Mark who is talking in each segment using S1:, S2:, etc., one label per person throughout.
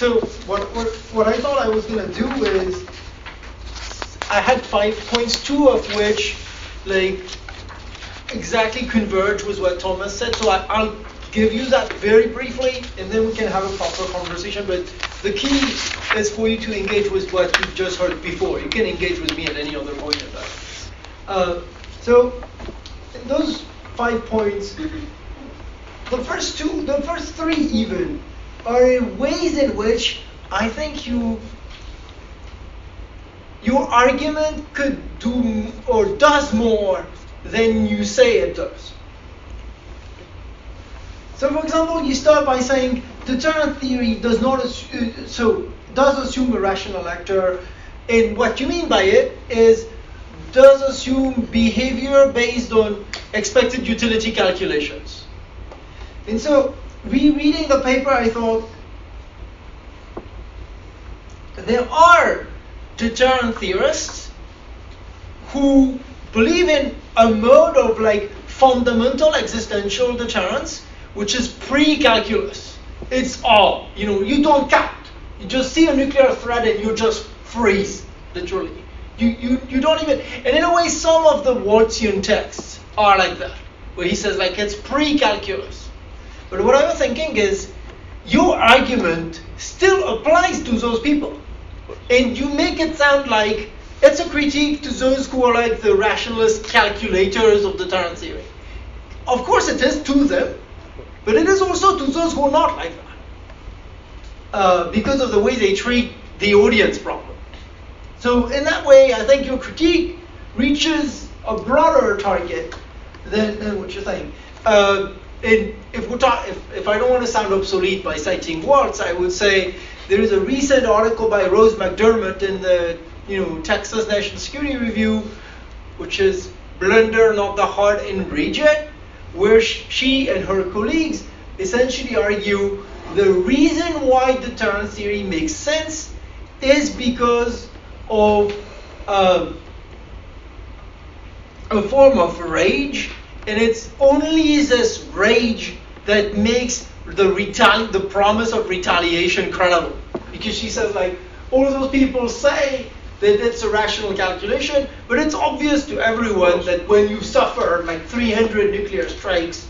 S1: so what, what, what I thought I was going to do is I had five points, two of which like exactly converge with what Thomas said. So I, I'll give you that very briefly, and then we can have a proper conversation. But the key is for you to engage with what you just heard before. You can engage with me at any other point in that. Uh, so those five points, the first two, the first three even, are ways in which I think you your argument could do or does more than you say it does. So, for example, you start by saying deterrent theory does not assume, uh, so does assume a rational actor, and what you mean by it is does assume behavior based on expected utility calculations. And so, rereading the paper, I thought there are deterrent theorists who believe in a mode of like fundamental existential deterrence, which is pre-calculus. It's all, you know, you don't count. You just see a nuclear threat and you just freeze, literally. You, you, you don't even, and in a way, some of the Waltzian texts are like that, where he says like it's pre-calculus. But what I was thinking is, your argument still applies to those people and you make it sound like it's a critique to those who are like the rationalist calculators of deterrent theory. Of course, it is to them, but it is also to those who are not like that. Uh, because of the way they treat the audience problem. So, in that way, I think your critique reaches a broader target than, than what you're saying. Uh, and if, talk, if, if I don't want to sound obsolete by citing Waltz, I would say there is a recent article by Rose McDermott in the you know Texas National Security Review, which is Blunt Not the Heart Enrage where she and her colleagues essentially argue the reason why deterrence theory makes sense is because of um, a form of rage, and it's only this rage that makes the retali- the promise of retaliation credible. Because she says like all of those people say that it's a rational calculation, but it's obvious to everyone that when you suffer like 300 nuclear strikes,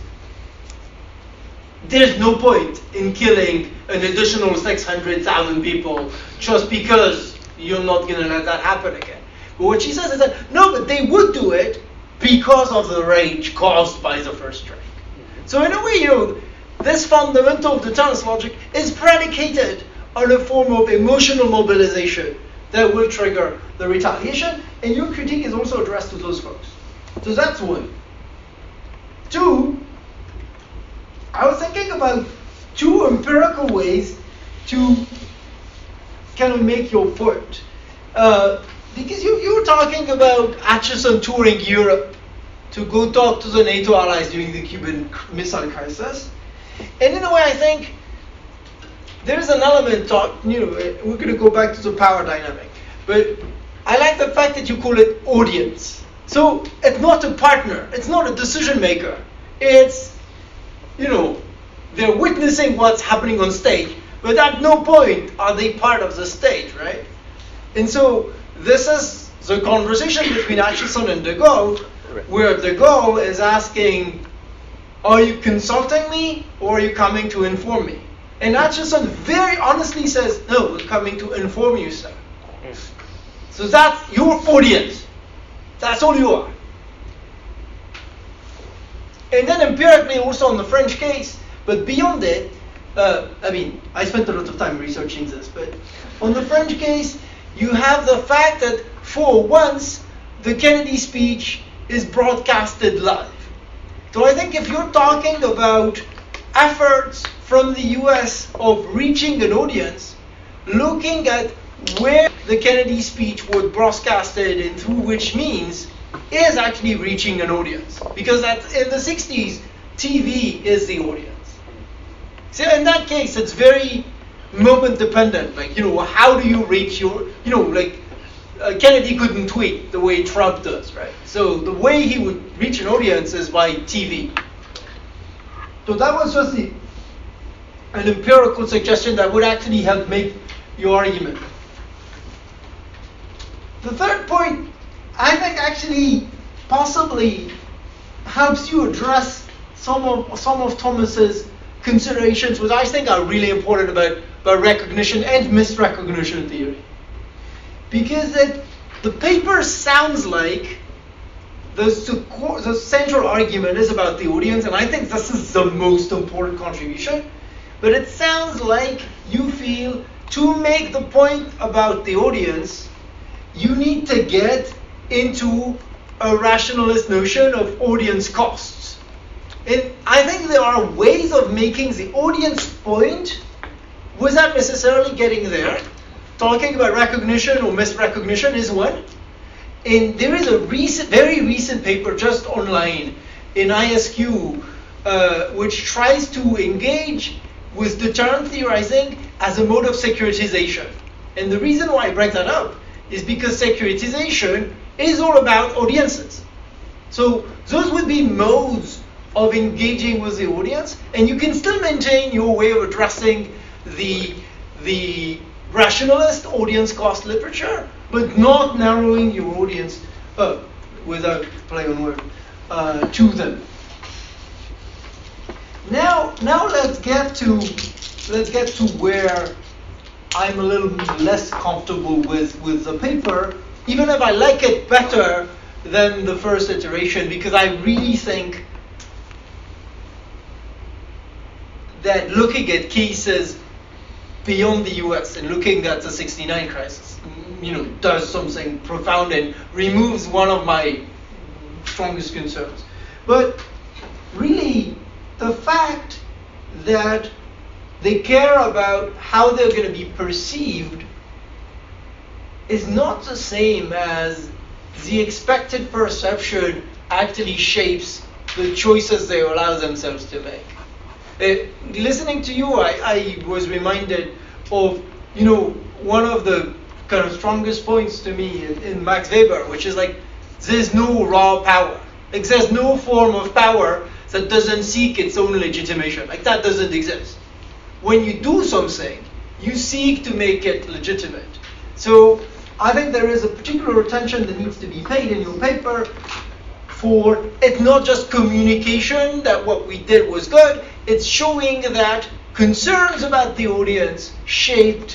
S1: there's no point in killing an additional 600,000 people just because you're not going to let that happen again. But what she says is that no, but they would do it because of the rage caused by the first strike. So in a way, you know, this fundamental deterrence logic is predicated on a form of emotional mobilization that will trigger the retaliation, and your critique is also addressed to those folks. So that's one. Two, I was thinking about two empirical ways to kind of make your point. Uh, because you, you talking about Acheson touring Europe to go talk to the NATO allies during the Cuban Missile Crisis. And in a way, I think there's an element, talk, you know, eh, we're going to go back to the power dynamic. But I like the fact that you call it audience. So it's not a partner, it's not a decision maker. It's, you know, they're witnessing what's happening on stage, but at no point are they part of the stage, right? And so this is the conversation between Acheson and De Gaulle, where De Gaulle is asking are you consulting me or are you coming to inform me? And Acheson very honestly says, No, we're coming to inform you, sir. So that's your audience. That's all you are. And then empirically, also on the French case, but beyond it, uh, I mean, I spent a lot of time researching this, but on the French case, you have the fact that for once, the Kennedy speech is broadcasted live. So I think if you're talking about efforts from the US of reaching an audience, looking at where the Kennedy speech was broadcasted and through which means is actually reaching an audience. Because that's, in the 60s, TV is the audience. So in that case, it's very moment dependent. Like, you know, how do you reach your, you know, like uh, Kennedy couldn't tweet the way Trump does, right? So the way he would reach an audience is by TV. So that was just the an empirical suggestion that would actually help make your argument. The third point, I think, actually possibly helps you address some of some of Thomas's considerations, which I think are really important about, about recognition and misrecognition theory. Because it, the paper sounds like the, the central argument is about the audience, and I think this is the most important contribution. But it sounds like you feel to make the point about the audience, you need to get into a rationalist notion of audience costs. And I think there are ways of making the audience point without necessarily getting there. Talking about recognition or misrecognition is one. And there is a recent, very recent paper just online in ISQ uh, which tries to engage with deterrent theorizing as a mode of securitization. And the reason why I bring that up is because securitization is all about audiences. So those would be modes of engaging with the audience, and you can still maintain your way of addressing the, the rationalist audience cost literature, but not narrowing your audience uh, without play on word uh, to them. Now, now let's get to let's get to where I'm a little less comfortable with with the paper, even if I like it better than the first iteration, because I really think that looking at cases beyond the US and looking at the 69 crisis, you know, does something profound and removes one of my strongest concerns. But really, the fact that they care about how they're going to be perceived is not the same as the expected perception actually shapes the choices they allow themselves to make. Uh, listening to you, I, I was reminded of, you know, one of the kind of strongest points to me in, in Max Weber, which is like, there's no raw power. Like, there's no form of power that doesn't seek its own legitimation. Like, that doesn't exist. When you do something, you seek to make it legitimate. So, I think there is a particular attention that needs to be paid in your paper for it's not just communication that what we did was good, it's showing that concerns about the audience shaped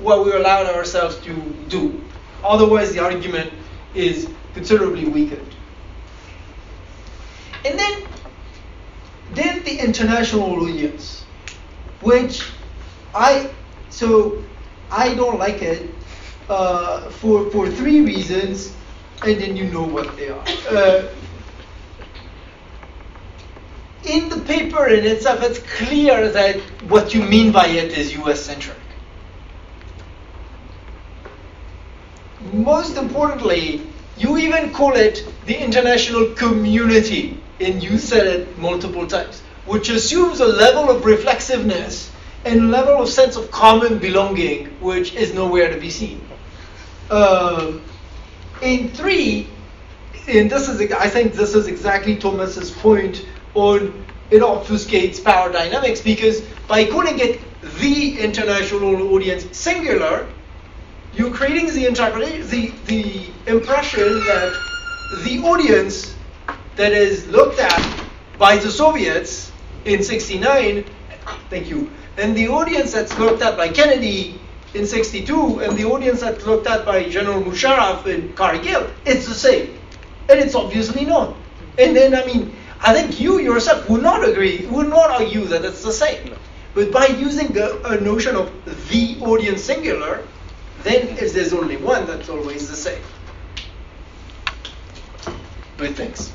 S1: what we allowed ourselves to do. Otherwise, the argument is considerably weakened. And then, then the international audience, which I so I don't like it uh, for for three reasons, and then you know what they are. Uh, in the paper in itself, it's clear that what you mean by it is US centric. Most importantly, you even call it the international community, and you said it multiple times, which assumes a level of reflexiveness and level of sense of common belonging, which is nowhere to be seen. Um, in three, and this is, I think this is exactly Thomas's point on it obfuscates power dynamics because by calling it the international audience singular, you're creating the, the, the impression that the audience that is looked at by the Soviets in 69, thank you, and the audience that's looked at by Kennedy in 62, and the audience that's looked at by General Musharraf in Kargil, it's the same. And it's obviously not. And then, I mean, I think you yourself would not agree, would not argue that it's the same. But by using a, a, notion of the audience singular, then if there's only one, that's always the same. But thanks.